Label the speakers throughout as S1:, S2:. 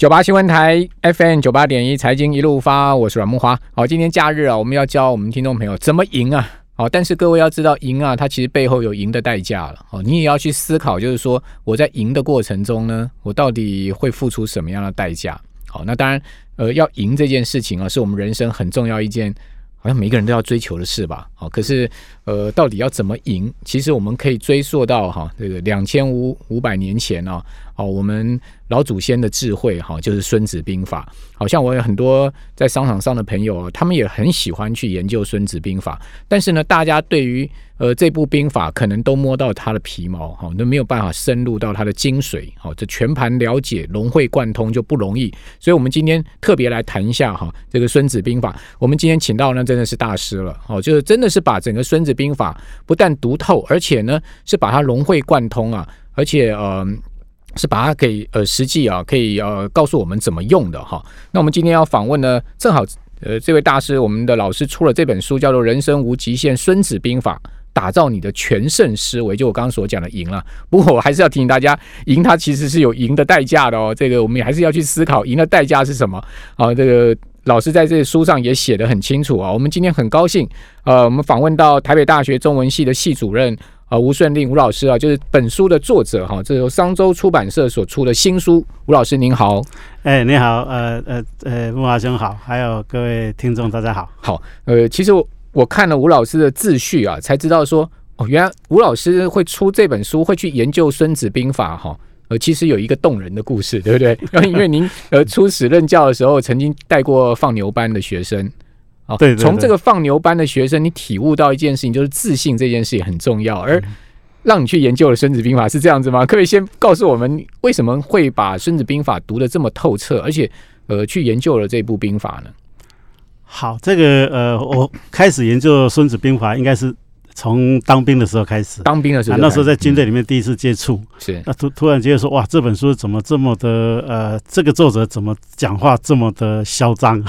S1: 九八新闻台 FM 九八点一财经一路发，我是阮木华。好，今天假日啊，我们要教我们听众朋友怎么赢啊。好，但是各位要知道，赢啊，它其实背后有赢的代价了。哦，你也要去思考，就是说我在赢的过程中呢，我到底会付出什么样的代价？好，那当然，呃，要赢这件事情啊，是我们人生很重要一件，好像每个人都要追求的事吧。好，可是，呃，到底要怎么赢？其实我们可以追溯到哈，这个两千五五百年前呢。哦，我们老祖先的智慧哈，就是《孙子兵法》。好像我有很多在商场上的朋友，他们也很喜欢去研究《孙子兵法》。但是呢，大家对于呃这部兵法，可能都摸到它的皮毛哈，都没有办法深入到它的精髓。好，这全盘了解、融会贯通就不容易。所以，我们今天特别来谈一下哈，这个《孙子兵法》。我们今天请到呢，真的是大师了。哦，就是真的是把整个《孙子兵法》不但读透，而且呢是把它融会贯通啊，而且呃。是把它给呃实际啊，可以呃告诉我们怎么用的哈。那我们今天要访问呢，正好呃这位大师，我们的老师出了这本书，叫做《人生无极限：孙子兵法》，打造你的全胜思维。就我刚刚所讲的赢了，不过我还是要提醒大家，赢它其实是有赢的代价的哦。这个我们也还是要去思考，赢的代价是什么啊？这个老师在这书上也写得很清楚啊。我们今天很高兴，呃，我们访问到台北大学中文系的系主任。啊，吴顺令吴老师啊，就是本书的作者哈，这是由商周出版社所出的新书。吴老师您好，
S2: 哎，你好，呃呃呃，木华兄好，还有各位听众大家好。
S1: 好，呃，其实我我看了吴老师的自序啊，才知道说哦，原来吴老师会出这本书，会去研究《孙子兵法》哈，呃，其实有一个动人的故事，对不对？因为您呃初始任教的时候，曾经带过放牛班的学生。
S2: 对，
S1: 从这个放牛班的学生，你体悟到一件事情，就是自信这件事也很重要。而让你去研究了《孙子兵法》，是这样子吗？可以先告诉我们，为什么会把《孙子兵法》读得这么透彻，而且呃，去研究了这部兵法呢？
S2: 好，这个呃，我开始研究《孙子兵法》，应该是。从当兵的时候开始，
S1: 当兵的时候，
S2: 那时候在军队里面第一次接触，
S1: 是。
S2: 那突突然间说哇，这本书怎么这么的呃，这个作者怎么讲话这么的嚣张？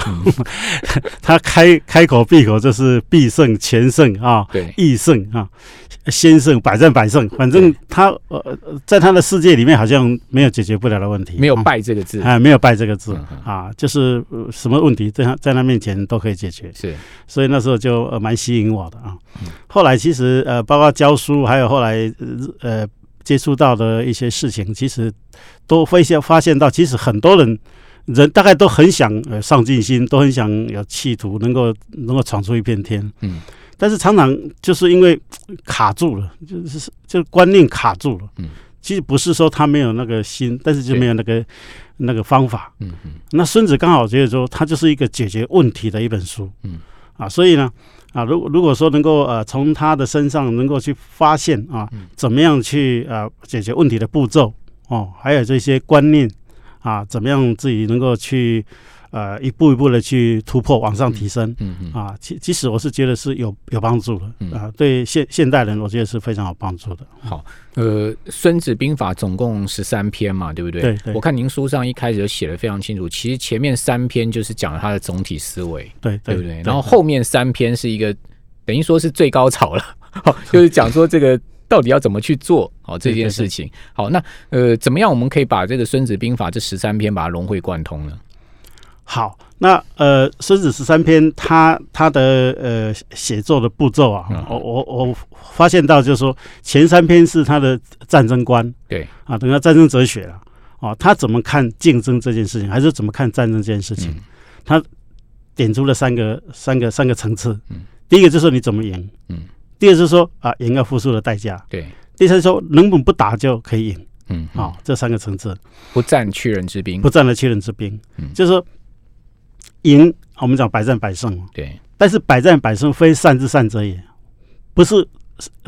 S2: 他开开口闭口就是必胜、全胜啊，
S1: 对，
S2: 必胜啊。先胜，百战百胜，反正他呃，在他的世界里面好像没有解决不了的问题，
S1: 没有败这个字。
S2: 啊，没有败这个字啊，就是什么问题在他在他面前都可以解决，
S1: 是，
S2: 所以那时候就呃蛮吸引我的啊。后来其实呃，包括教书，还有后来呃接触到的一些事情，其实都会现发现到，其实很多人人大概都很想呃上进心，都很想有企图，能够能够闯出一片天，嗯。但是常常就是因为卡住了，就是就观念卡住了。嗯，其实不是说他没有那个心，但是就没有那个那个方法。嗯嗯。那孙子刚好觉得说，他就是一个解决问题的一本书。嗯。啊，所以呢，啊，如如果说能够呃从他的身上能够去发现啊，怎么样去呃解决问题的步骤哦，还有这些观念啊，怎么样自己能够去。呃，一步一步的去突破，往上提升，嗯嗯啊，其其实我是觉得是有有帮助的啊，对现现代人，我觉得是非常有帮助的。
S1: 好，呃，《孙子兵法》总共十三篇嘛，对不对？
S2: 对。
S1: 我看您书上一开始就写的非常清楚，其实前面三篇就是讲了他的总体思维，
S2: 对
S1: 对不对？然后后面三篇是一个等于说是最高潮了，就是讲说这个到底要怎么去做好这件事情。好，那呃，怎么样我们可以把这个《孙子兵法》这十三篇把它融会贯通呢？
S2: 好，那呃，《孙子十三篇》他他的呃写作的步骤啊，我我我发现到就是说，前三篇是他的战争观，
S1: 对。
S2: 啊，等于战争哲学了哦，他怎么看竞争这件事情，还是怎么看战争这件事情？他点出了三个三个三个层次，嗯，第一个就是你怎么赢，嗯，第二是说啊，赢要付出的代价，
S1: 对，
S2: 第三说能不能不打就可以赢，嗯，好，这三个层次，
S1: 不战屈人之兵，
S2: 不战了屈人之兵，嗯，就是说。赢，我们讲百战百胜。
S1: 对，
S2: 但是百战百胜非善之善者也，不是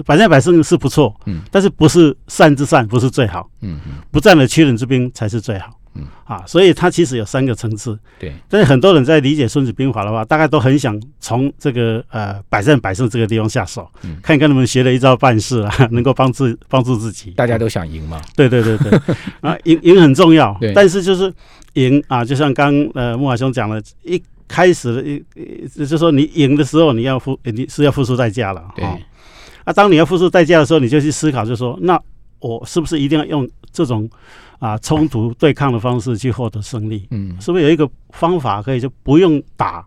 S2: 百战百胜是不错，嗯，但是不是善之善，不是最好，嗯嗯，不战而屈人之兵才是最好。嗯啊，所以它其实有三个层次，
S1: 对。
S2: 但是很多人在理解《孙子兵法》的话，大概都很想从这个呃百战百胜这个地方下手，嗯看看他们学了一招半式啊，能够帮助帮助自己。
S1: 大家都想赢嘛？
S2: 对对对对，啊，赢赢很重要，但是就是赢啊，就像刚呃木华兄讲的，一开始的一就是说你赢的时候，你要付你是要付出代价了，
S1: 对。
S2: 啊，当你要付出代价的时候，你就去思考，就说那。我是不是一定要用这种啊冲突对抗的方式去获得胜利？
S1: 嗯
S2: 是不是有一个方法可以就不用打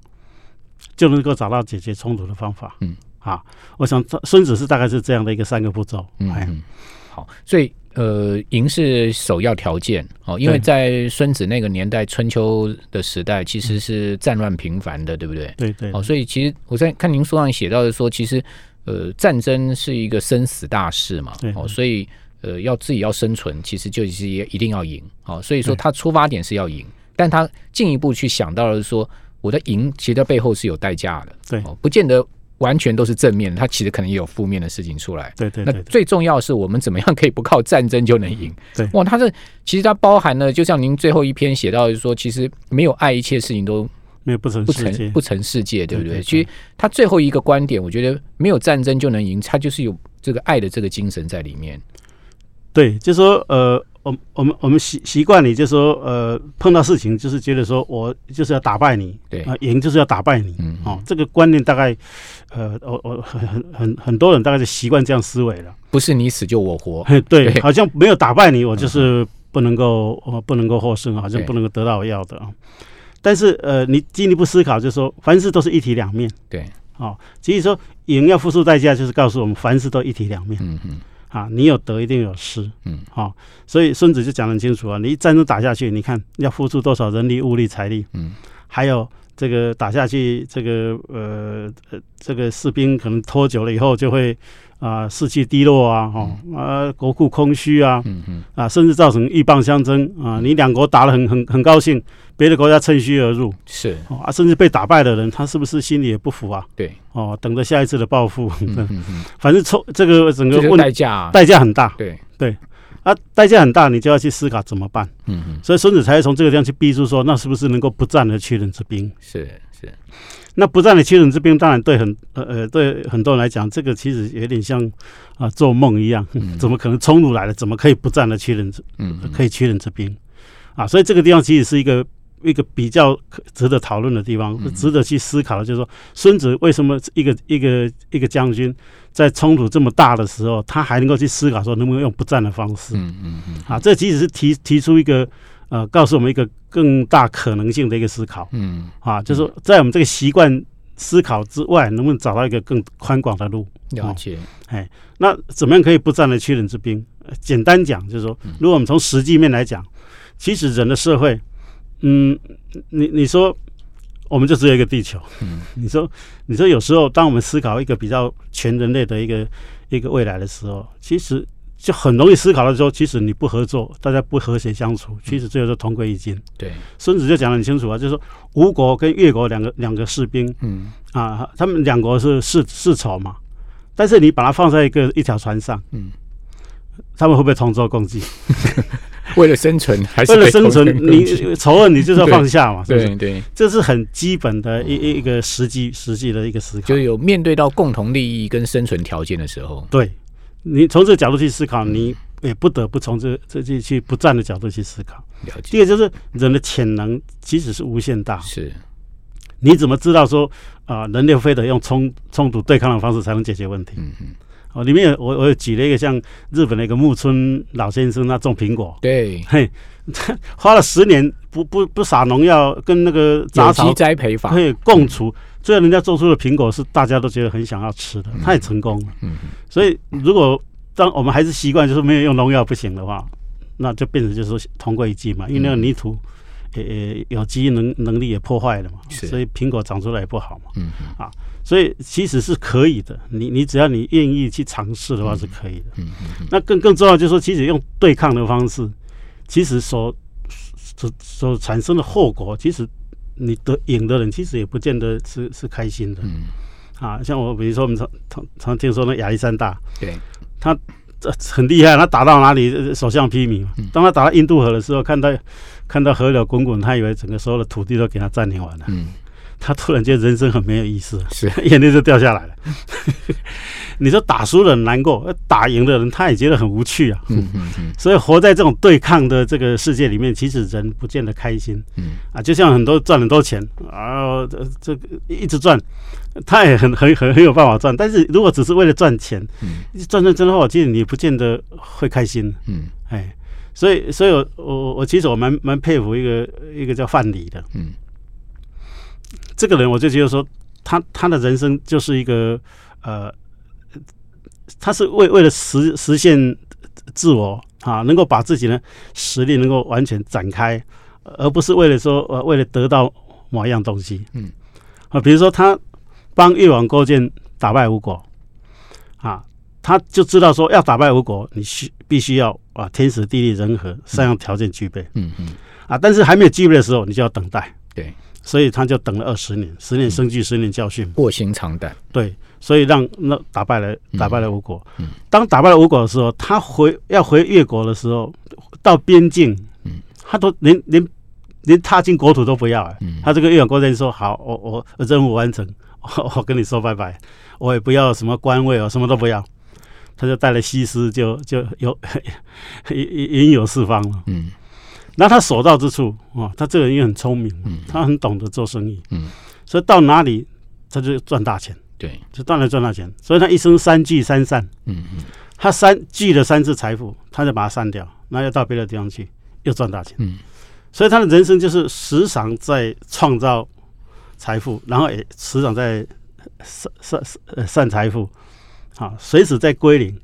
S2: 就能够找到解决冲突的方法？
S1: 嗯，
S2: 啊，我想这孙子是大概是这样的一个三个步骤。
S1: 嗯，好，所以呃，赢是首要条件哦，因为在孙子那个年代，春秋的时代其实是战乱频繁的，对不对？
S2: 对对
S1: 哦，所以其实我在看您书上写到的说，其实呃，战争是一个生死大事嘛，
S2: 对
S1: 哦，所以呃，要自己要生存，其实就是也一定要赢，哦，所以说他出发点是要赢，但他进一步去想到了是说，我的赢其实在背后是有代价的，
S2: 对。
S1: 哦，不见得完全都是正面的，它其实可能也有负面的事情出来。那
S2: 对对对对
S1: 最重要的是，我们怎么样可以不靠战争就能赢？
S2: 对
S1: 哇，它这其实它包含了，就像您最后一篇写到，就是说，其实没有爱，一切事情都
S2: 没有不成
S1: 不成，不成世界，对不对？
S2: 对对对
S1: 其实他最后一个观点，我觉得没有战争就能赢，他就是有这个爱的这个精神在里面。
S2: 对，就说呃，我我们我们习习惯你就说呃，碰到事情就是觉得说我就是要打败你，
S1: 对
S2: 啊、赢就是要打败你，
S1: 嗯
S2: 哦，这个观念大概呃，我我很很很很多人大概就习惯这样思维了，
S1: 不是你死就我活。
S2: 对，
S1: 对
S2: 好像没有打败你，我就是不能够呃不能够获胜，好像不能够得到我要的啊。但是呃，你进一步思考，就是说凡事都是一体两面，
S1: 对，
S2: 哦，其实说赢要付出代价，就是告诉我们凡事都一体两面。
S1: 嗯嗯
S2: 啊，你有得一定有失，
S1: 嗯，
S2: 好、所以孙子就讲得很清楚啊，你一战争打下去，你看要付出多少人力、物力、财力，
S1: 嗯，
S2: 还有这个打下去，这个呃呃，这个士兵可能拖久了以后就会啊、士气低落啊，哦啊国库空虚啊，
S1: 嗯嗯，
S2: 啊甚至造成鹬蚌相争啊，你两国打得很很很高兴，别的国家趁虚而入，
S1: 是，
S2: 哦啊，甚至被打败的人，他是不是心里也不服啊？
S1: 对，
S2: 哦，等着下一次的报复，
S1: 嗯嗯嗯，
S2: 反正抽这个整个问
S1: 代价啊。
S2: 代价很大。
S1: 对。
S2: 对，啊，代价很大，你就要去思考怎么办。
S1: 嗯嗯，
S2: 所以孙子才会从这个地方去逼出说，那是不是能够不战而屈人之兵？
S1: 是是，
S2: 那不战的屈人之兵，当然对很呃呃对很多人来讲，这个其实有点像啊、做梦一样，
S1: 嗯。
S2: 怎么可能冲突来了，怎么可以不战的屈人之
S1: 嗯嗯。
S2: 可以屈人之兵。啊？所以这个地方其实是一个一个比较可值得讨论的地方，
S1: 嗯。
S2: 值得去思考的，就是说孙子为什么一个一个一个将军在冲突这么大的时候，他还能够去思考说能不能用不战的方式？
S1: 嗯嗯嗯，
S2: 啊，这其实是提提出一个呃，告诉我们一个更大可能性的一个思考。
S1: 嗯，
S2: 啊，就是说在我们这个习惯思考之外，能不能找到一个更宽广的路？
S1: 了解，哎
S2: 那怎么样可以不战而屈人之兵？呃简单讲，就是说，
S1: 嗯。
S2: 如果我们从实际面来讲，其实人的社会，嗯，你你说我们就只有一个地球，
S1: 嗯。
S2: 你说你说有时候当我们思考一个比较全人类的一个一个未来的时候，其实就很容易思考到说，其实你不合作，大家不和谐相处，其实最后都同归于尽。
S1: 对，
S2: 孙子就讲得很清楚啊，就是说吴国跟越国两个两个士兵
S1: 嗯
S2: 啊，他们两国是世世仇嘛，但是你把它放在一个一条船上，
S1: 嗯，
S2: 他们会不会同舟共济？
S1: 为了生存 还是
S2: 为了生存你仇恨你就是要放下嘛？
S1: 对对，
S2: 这是很基本的一一一个实际实际的一个思考
S1: 就。有面对到共同利益跟生存条件的时候，
S2: 对，你从这个角度去思考，你也不得不从这这去去不战的角度去思考。
S1: 了解。
S2: 第二就是人的潜能其实是无限大，
S1: 是，
S2: 你怎么知道说啊、人类非得用冲冲突对抗的方式才能解决问题？
S1: 嗯嗯，
S2: 哦，里面有我我有举了一个像日本的一个木村老先生，他种苹果，
S1: 对，
S2: 嘿，花了十年不不不撒农药，跟那个杂
S1: 有
S2: 草
S1: 机栽培法，
S2: 可以共处，最后人家做出的苹果是大家都觉得很想要吃的，太成功了。所以如果当我们还是习惯就是没有用农药不行的话，那就变成就是说同归于尽嘛，因为那个泥土。也也有机能能力也破坏了嘛，所以苹果长出来也不好嘛，
S1: 嗯。嗯
S2: 所以其实是可以的，你你只要你愿意去尝试的话是可以的。
S1: 嗯嗯
S2: 那更更重要就是说，其实用对抗的方式，其实所所所产生的后果，其实你得赢的人其实也不见得是是开心的
S1: 嗯，
S2: 啊。像我比如说我们常常常听说那亚历山大，
S1: 对，他
S2: 这很厉害，他打到哪里呃所向披靡嘛。当他打到印度河的时候，看到看到河流滚滚，他以为整个所有的土地都给他占领完了。
S1: 嗯
S2: 他突然间人生很没有意思，
S1: 是
S2: 眼泪就掉下来了。你说打输了很难过，打赢的人他也觉得很无趣啊。
S1: 嗯嗯嗯
S2: 所以活在这种对抗的这个世界里面，其实人不见得开心
S1: 嗯
S2: 啊。就像很多赚很多钱啊，这这个一直赚，他也很很很很有办法赚。但是如果只是为了赚钱，赚赚赚的话，我其实你不见得会开心。
S1: 嗯
S2: 哎，所以所以我我我其实我蛮蛮佩服一个一个叫范蠡的
S1: 嗯
S2: 这个人，我就觉得说他他的人生就是一个呃，他是为为了实实现自我啊，能够把自己的实力能够完全展开，而不是为了说呃为了得到某一样东西。
S1: 嗯，
S2: 啊，比如说他帮越王勾践打败吴国啊，他就知道说要打败吴国，你需必须要啊天时地利人和三样条件具备。
S1: 嗯嗯
S2: 啊，但是还没有具备的时候，你就要等待。
S1: 对，
S2: 所以他就等了二十年，十年生聚，十年教训。
S1: 卧薪尝胆。
S2: 对，所以让那打败了打败了吴国。
S1: 嗯
S2: 当打败了吴国的时候，他回要回越国的时候，到边境，
S1: 嗯
S2: 他都连连连踏进国土都不要、哎
S1: 嗯
S2: 他这个越王勾践说：“好，我我我任务完成，我 我跟你说拜拜，我也不要什么官位哦，什么都不要。”他就带了西施就，就有云云游四方了。
S1: 嗯
S2: 那他所到之处啊，他这个人也很聪明，
S1: 嗯。
S2: 他很懂得做生意，
S1: 嗯，
S2: 所以到哪里他就赚大钱，
S1: 对，
S2: 就当然赚大钱。所以他一生三聚三散，
S1: 嗯嗯。
S2: 他三聚了三次财富，他就把它散掉，那又到别的地方去，又赚大钱。
S1: 嗯。
S2: 所以他的人生就是时常在创造财富，然后也时常在散散呃散财富，啊，随时在归零，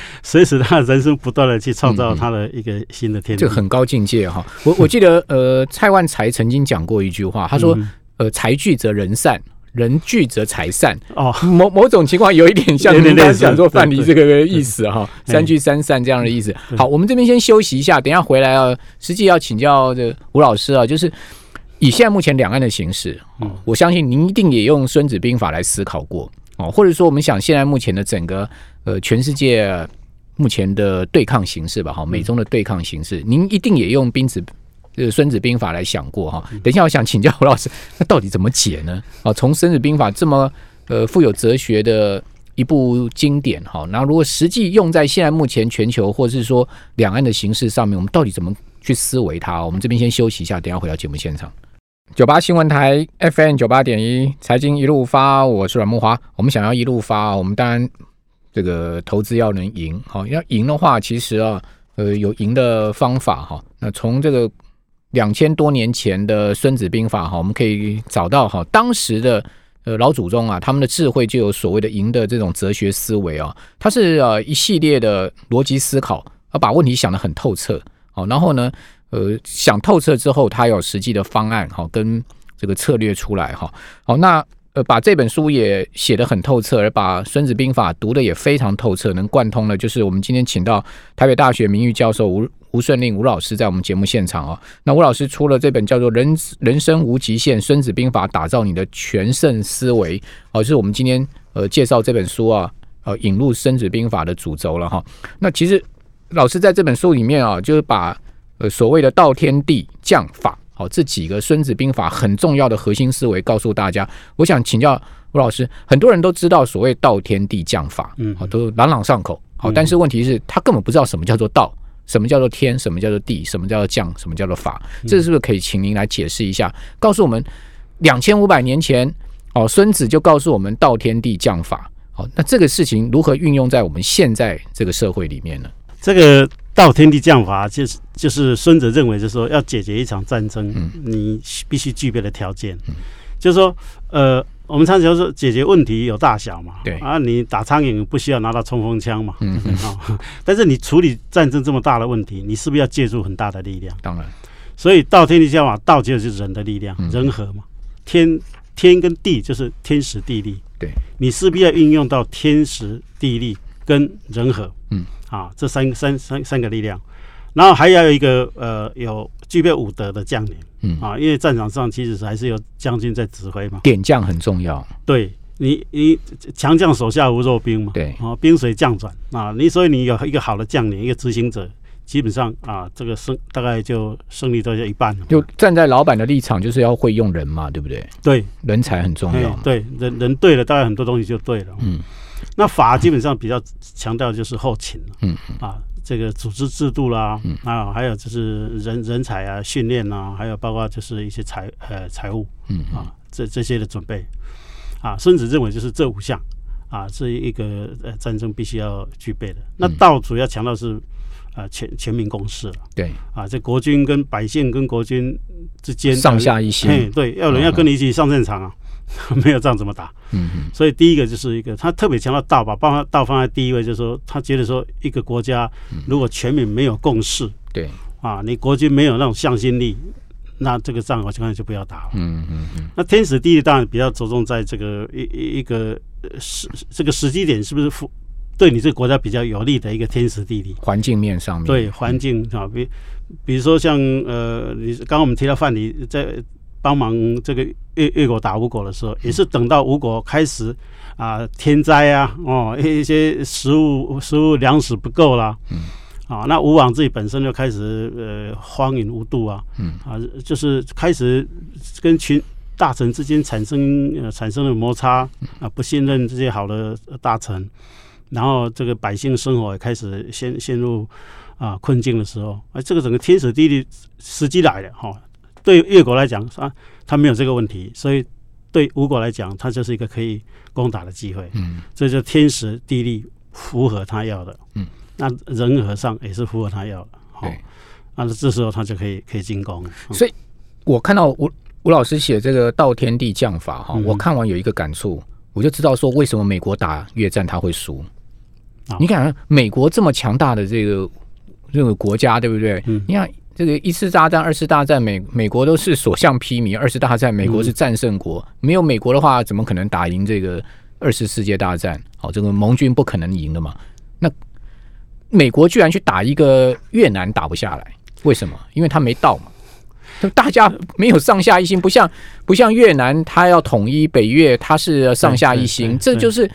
S2: 随时他的人生不断的去创造他的一个新的天地。
S1: 这个很高境界哈。我我记得呃，蔡万才曾经讲过一句话，他说
S2: 嗯。
S1: 呃，财聚则人散。人聚则财散，
S2: 哦，
S1: 某某种情况有一点像
S2: 有点
S1: 您刚刚
S2: 类似
S1: 讲说范蠡这个意思哈，三聚三散这样的意思。好，我们这边先休息一下，等一下回来啊，实际要请教这吴老师啊，就是以现在目前两岸的形势，
S2: 嗯。
S1: 我相信您一定也用《孙子兵法》来思考过哦，或者说我们想现在目前的整个呃全世界目前的对抗形势吧，哈，美中的对抗形势，您一定也用兵子。呃，《孙子兵法》来想过哈，等一下我想请教胡老师，那到底怎么解呢？啊，从《孙子兵法》这么呃富有哲学的一部经典哈，那如果实际用在现在目前全球或是说两岸的形势上面，我们到底怎么去思维它？我们这边先休息一下，等一下回到节目现场。九八新闻台 FM 九八点一财经一路发，我是阮木华。我们想要一路发，我们当然这个投资要能赢，好，要赢的话，其实啊，呃，有赢的方法哈。那从这个两千多年前的《孙子兵法》哈，我们可以找到哈当时的呃老祖宗啊，他们的智慧就有所谓的赢的这种哲学思维啊，它是呃一系列的逻辑思考，而把问题想得很透彻，好，然后呢，呃，想透彻之后，他有实际的方案哈，跟这个策略出来哈，好，那呃把这本书也写得很透彻，而把《孙子兵法》读得也非常透彻，能贯通了，就是我们今天请到台北大学名誉教授吴吴顺令吴老师在我们节目现场哦。那吴老师出了这本叫做《人人生无极限：孙子兵法》，打造你的全胜思维哦，就是我们今天呃介绍这本书啊，呃引入《孙子兵法》的主轴了哈。那其实老师在这本书里面啊，就是把呃所谓的道天地将法，好、这几个《孙子兵法》很重要的核心思维告诉大家。我想请教吴老师，很多人都知道所谓道天地将法，
S2: 嗯
S1: 好、都朗朗上口，好、但是问题是，他根本不知道什么叫做道。什么叫做天？什么叫做地？什么叫做将？什么叫做法？这是不是可以请您来解释一下，告诉我们两千五百年前哦，孙子就告诉我们道天地将法。好，那这个事情如何运用在我们现在这个社会里面呢？
S2: 这个道天地将法，就是就是孙子认为，就是说要解决一场战争，
S1: 嗯。
S2: 你必须具备的条件，就是说，呃，我们常常说解决问题有大小嘛，
S1: 对。
S2: 啊，你打苍蝇不需要拿到冲锋枪嘛，
S1: 嗯。嗯
S2: 啊、但是你处理战争这么大的问题，你是不是要借助很大的力量？
S1: 当然，
S2: 所以道天地将法，道就是人的力量
S1: 嗯，
S2: 人和嘛，天天跟地就是天时地利，
S1: 对，
S2: 你势必要运用到天时地利跟人和，
S1: 嗯，
S2: 啊，这三三三三个力量，然后还要有一个呃有具备武德的将领
S1: 嗯，
S2: 啊，因为战场上其实还是有将军在指挥嘛，
S1: 点将很重要。
S2: 对你你强将手下无弱兵嘛，
S1: 对
S2: 啊，兵随将转啊，你所以你有一个好的将领，一个执行者，基本上啊，这个胜大概就胜利都有一半了。
S1: 就站在老板的立场，就是要会用人嘛，对不对？
S2: 对，
S1: 人才很重要。
S2: 对，人人对了，大概很多东西就对了。嗯，那法基本上比较强调就是后勤嗯啊，这个组织制度啦，啊，还有就是人人才啊，训练啊，还有包括就是一些财呃财务，嗯啊，这这些的准备啊，孙子认为就是这五项啊，是一个呃战争必须要具备的。那道主要强调是。啊，全全民共识了。
S1: 对
S2: 啊，这国军跟百姓跟国军之间
S1: 上下一心。
S2: 对，要人要跟你一起上战场啊，没有仗怎么打？嗯嗯。所以第一个就是一个，他特别强调道吧，把道放在第一位，就是说他觉得说一个国家如果全民没有共识，
S1: 对
S2: 啊，你国军没有那种向心力，那这个仗我现在就不要打了。嗯嗯嗯。那天时地利当然比较着重在这个一一个时这个时机点是不是符。对你这个国家比较有利的一个天时地利
S1: 环境面上面，
S2: 对环境啊，比比如说像呃，你刚刚我们提到范蠡在帮忙这个越越国打吴国的时候，也是等到吴国开始啊天灾啊哦一些食物食物粮食不够啦，嗯啊，那吴王自己本身就开始呃荒淫无度啊，嗯啊，就是开始跟群大臣之间产生呃产生了摩擦啊，不信任这些好的大臣。然后这个百姓生活也开始陷陷入啊困境的时候，啊，这个整个天时地利时机来了哈。对越国来讲啊，他没有这个问题，所以对吴国来讲，他就是一个可以攻打的机会。嗯，这就天时地利符合他要的。嗯，那人和上也是符合他要的。对，那这时候他就可以可以进攻。
S1: 所以我看到吴吴老师写这个“道天地将法”哈，我看完有一个感触，我就知道说为什么美国打越战他会输。你看，美国这么强大的这个这个国家，对不对？嗯你看，这个一次大战、二次大战，美美国都是所向披靡；二次大战，美国是战胜国。没有美国的话，怎么可能打赢这个二次世界大战？好，这个盟军不可能赢的嘛。那美国居然去打一个越南，打不下来，为什么？因为他没到嘛。就大家没有上下一心，不像不像越南，他要统一北越，他是上下一心，这就是。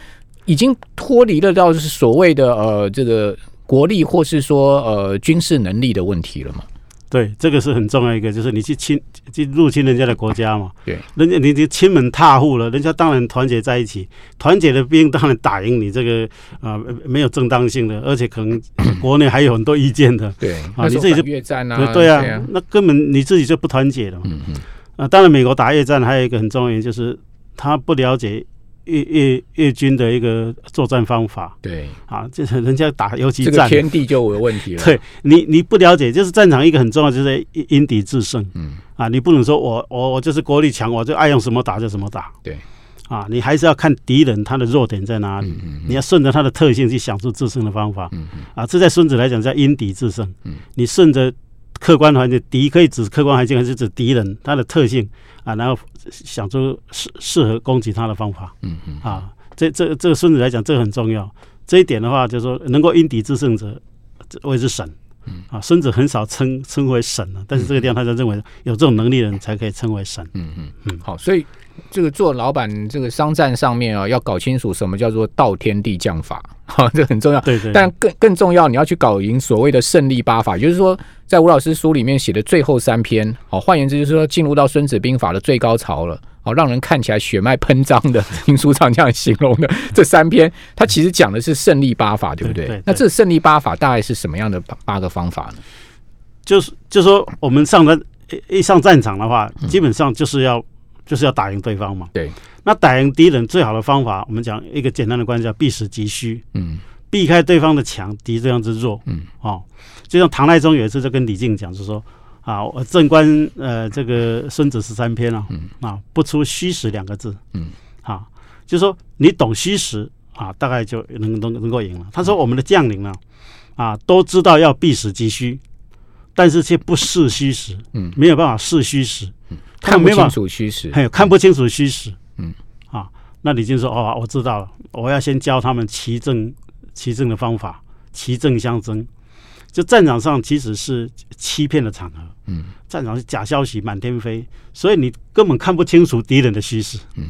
S1: 已经脱离了到是所谓的呃这个国力或是说呃军事能力的问题了嘛？
S2: 对，这个是很重要一个，就是你去侵去入侵人家的国家嘛？
S1: 对，
S2: 人家你就亲门踏户了，人家当然团结在一起，团结的兵当然打赢你这个啊没有正当性的，而且可能 国内还有很多意见的。
S1: 对
S2: 啊，你自己就
S1: 越战啊，
S2: 对啊，那根本你自己就不团结了。嗯嗯啊，当然美国打越战还有一个很重要原因就是他不了解。越越越军的一个作战方法，
S1: 对
S2: 啊，就是人家打游击战，
S1: 天地就有问题了。
S2: 对你，你不了解，就是战场一个很重要，就是因敌制胜。嗯啊，你不能说我我我就是国力强，我就爱用什么打就什么打。
S1: 对
S2: 啊，你还是要看敌人他的弱点在哪里，嗯你要顺着他的特性去想出制胜的方法。嗯嗯啊，这在孙子来讲叫因敌制胜。嗯，你顺着。客观环境，敌可以指客观环境，还是指敌人他的特性啊？然后想出适适合攻击他的方法。嗯嗯啊，这这这个孙子来讲，这个很重要。这一点的话，就是说能够因敌制胜者，谓之神。嗯啊，孙子很少称称为神了，但是这个地方他就认为有这种能力的人才可以称为神。
S1: 嗯嗯嗯。好，所以这个做老板，这个商战上面啊，要搞清楚什么叫做道天地将法，哈，这很重要。
S2: 对对。
S1: 但更更重要，你要去搞赢所谓的胜利八法，就是说。在吴老师书里面写的最后三篇，好，换言之就是说进入到《孙子兵法》的最高潮了，好，让人看起来血脉喷张的，听书上这样形容的 这三篇，它其实讲的是胜利八法，对不对？那这胜利八法大概是什么样的八个方法呢？
S2: 就是就说我们上了一上战场的话，基本上就是要就是要打赢对方嘛。
S1: 对，
S2: 那打赢敌人最好的方法，我们讲一个简单的关系叫避实击虚。嗯。避开对方的强，敌这样子弱，嗯，哦，就像唐太宗有一次就跟李靖讲，就说啊，正观呃这个孙子十三篇啊，嗯。啊，不出虚实两个字，嗯，啊，就说你懂虚实啊，大概就能能能够赢了。他说我们的将领呢，啊，都知道要避实击虚，但是却不视虚实，嗯，没有办法视虚实，
S1: 嗯，看不清楚虚实，
S2: 还有看不清楚虚实，嗯，啊，那李靖说哦，我知道了，我要先教他们奇正。奇正的方法，奇正相争，就战场上其实是欺骗的场合。嗯，战场是假消息满天飞，所以你根本看不清楚敌人的虚实。嗯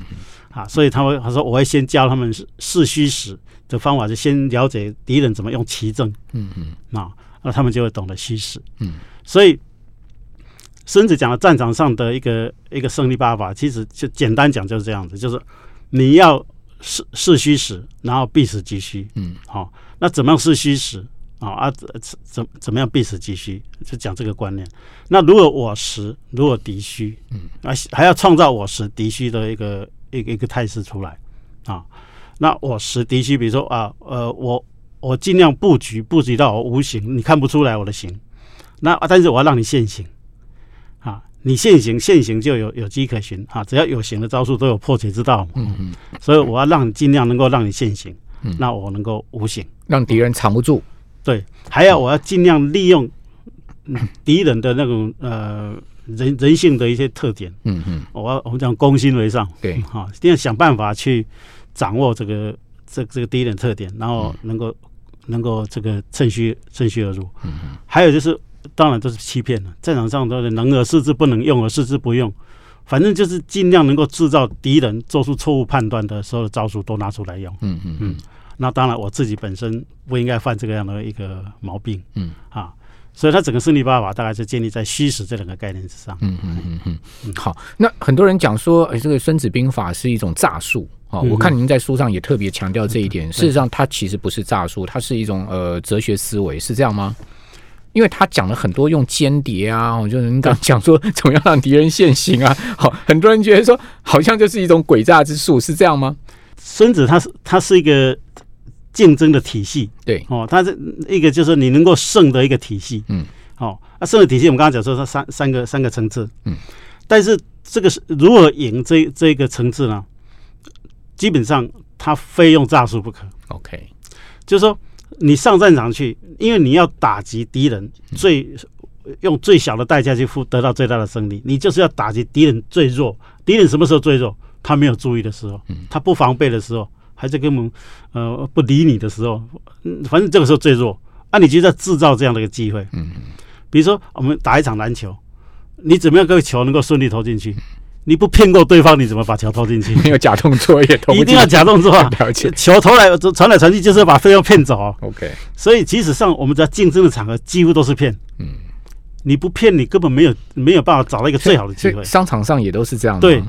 S2: 啊，所以他会他说我会先教他们是虚实的方法，就先了解敌人怎么用奇正。嗯嗯，啊那他们就会懂得虚实。
S1: 嗯，
S2: 所以孙子讲的战场上的一个一个胜利办法，其实就简单讲就是这样子，就是你要是是虚实，然后必死即虚。
S1: 嗯，
S2: 好、那怎么样是虚实？啊啊，怎怎怎么样必死即虚？就讲这个观念。那如果我实，如果敌虚，
S1: 嗯，
S2: 啊，还要创造我实敌虚的一个一个一个态势出来啊。那我实敌虚，比如说啊，呃，我我尽量布局布局到我无形，你看不出来我的形。那、啊、但是我要让你现形啊，你现形现形就有有迹可循啊，只要有形的招数都有破解之道嘛。
S1: 嗯嗯，
S2: 所以我要让尽量能够让你现形，
S1: 嗯
S2: 那我能够无形。
S1: 让敌人藏不住。
S2: 对，还要我要尽量利用嗯 敌人的那种呃人人性的一些特点，
S1: 嗯嗯，
S2: 我要我们讲攻心为上，
S1: 对，
S2: 哈、一定要想办法去掌握这个这这个敌人特点，然后能够、能够这个趁虚趁虚而入。
S1: 嗯嗯。
S2: 还有就是，当然都是欺骗了，战场上都是能而示之，不能用而示之不用。反正就是尽量能够制造敌人做出错误判断的所有的招数都拿出来用。
S1: 嗯嗯。嗯
S2: 那当然，我自己本身不应该犯这个样的一个毛病
S1: 嗯
S2: 啊，所以它整个胜利办法大概是建立在虚实这两个概念之上。
S1: 嗯嗯嗯嗯，好。那很多人讲说，哎，这个《孙子兵法》是一种诈术。哦，
S2: 嗯
S1: 我看您在书上也特别强调这一点。事实上，它其实不是诈术，它是一种呃哲学思维，是这样吗？因为他讲了很多用间谍啊，我就是你刚讲说 怎么样让敌人现形啊，好，很多人觉得说好像就是一种诡诈之术，是这样吗？
S2: 孙子他是他是一个竞争的体系
S1: 对，
S2: 哦，它是一个就是你能够胜的一个体系。
S1: 嗯，
S2: 哦，那胜的体系我们刚刚讲说它三三个三个层次。
S1: 嗯，
S2: 但是这个是如何赢这这个层次呢？基本上他非用诈术不可。
S1: OK，
S2: 就是说，你上战场去，因为你要打击敌人最用最小的代价去付得到最大的胜利，你就是要打击敌人最弱。敌人什么时候最弱？他没有注意的时候，他不防备的时候，还在根本呃不理你的时候，嗯，反正这个时候最弱。啊，你就在制造这样的一个机会。
S1: 嗯，
S2: 比如说我们打一场篮球，你怎么样个球能够顺利投进去？你不骗过对方，你怎么把球投进去？
S1: 没有假动作也投不
S2: 一定要假动作啊！
S1: 了解。
S2: 球投来传来传去，就是要把对方骗走啊。
S1: OK，
S2: 所以，即使上我们在竞争的场合，几乎都是骗。
S1: 嗯，
S2: 你不骗，你根本没有没有办法找到一个最好的机会。
S1: 商场上也都是这样的
S2: 对
S1: 吗，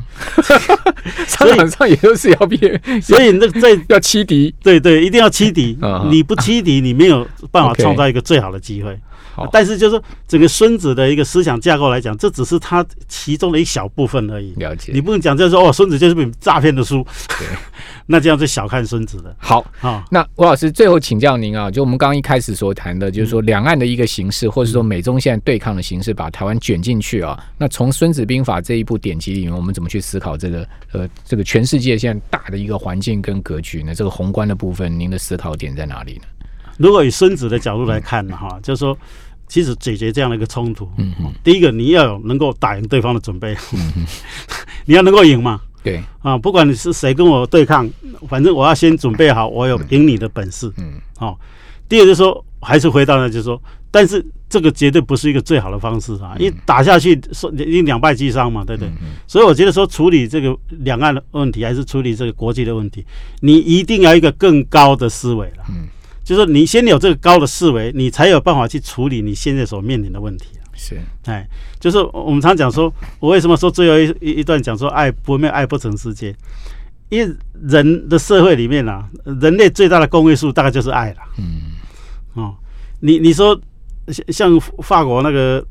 S1: 商场上也都是要骗，
S2: 所以那在
S1: 要欺敌。
S2: 对对，一定要欺敌
S1: 啊。
S2: 你不欺敌，你没有办法创造一个最好的机会
S1: 好。
S2: 但是，就是说整个孙子的一个思想架构来讲，这只是他其中的一小部分而已。
S1: 了解。
S2: 你不能讲就是说哦，孙子就是本诈骗的书
S1: 对，
S2: 那这样就小看孙子了
S1: 好，
S2: 啊。
S1: 那吴老师最后请教您啊，就我们刚刚一开始所谈的，就是说两岸的一个形势，或者说美中现在对抗的形势，把台湾卷进去啊。那从《孙子兵法》这一部典籍里面，我们怎么去思考这个呃这个全世界现在大的一个环境跟格局呢？这个宏观的部分，您的思考点在哪里呢？
S2: 如果以孙子的角度来看呢，哈，就是说，其实解决这样的一个冲突，
S1: 嗯嗯，
S2: 第一个你要有能够打赢对方的准备，你要能够赢嘛，
S1: 对，
S2: 啊，不管你是谁跟我对抗，反正我要先准备好，我有赢你的本事，
S1: 嗯。
S2: 哦。第二就是说，还是回到那，就是说，但是这个绝对不是一个最好的方式啊，因为打下去说已经两败俱伤嘛，对不对？所以我觉得说处理这个两岸的问题，还是处理这个国际的问题，你一定要一个更高的思维了。
S1: 嗯，
S2: 就是你先有这个高的思维，你才有办法去处理你现在所面临的问题。
S1: 是，
S2: 哎，就是我们常讲说，我为什么说最后一一一段讲说爱不灭爱不成世界？因为人的社会里面啊，人类最大的公约数大概就是爱了。
S1: 嗯
S2: 哦，你你说像像法国那个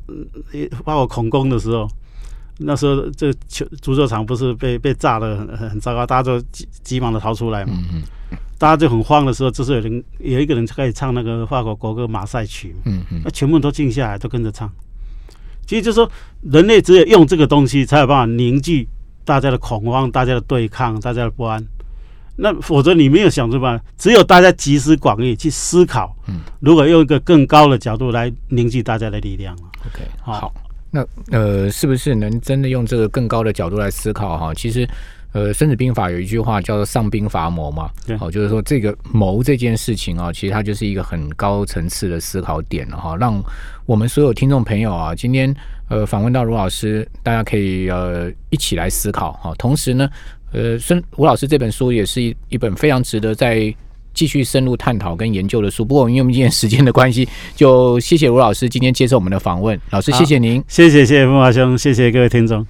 S2: 呃法国恐攻的时候，那时候这球足球场不是被被炸的很很很糟糕，大家都急急忙的逃出来嘛，
S1: 嗯嗯
S2: 大家就很慌的时候，这时候有人有一个人开始唱那个法国国歌《马赛曲》，
S1: 嗯嗯
S2: 那全部都静下来，都跟着唱。其实就是说，人类只有用这个东西，才有办法凝聚大家的恐慌、大家的对抗、大家的不安。那否则你没有想出办法，只有大家集思广益去思考，
S1: 嗯，
S2: 如果用一个更高的角度来凝聚大家的力量啊。
S1: ，OK，
S2: 好
S1: 好。那呃，是不是能真的用这个更高的角度来思考哈？其实，呃，《孙子兵法》有一句话叫做“上兵伐谋”嘛，
S2: 对
S1: 好、就是说这个谋这件事情啊，其实它就是一个很高层次的思考点了哈，让我们所有听众朋友啊，今天呃访问到卢老师，大家可以呃一起来思考哈。同时呢，呃，孙吴老师这本书也是一一本非常值得在继续深入探讨跟研究的书。不过因为我们今天时间的关系，就谢谢卢老师今天接受我们的访问。老师，谢谢您。
S2: 谢谢谢谢风华兄，谢谢各位听众。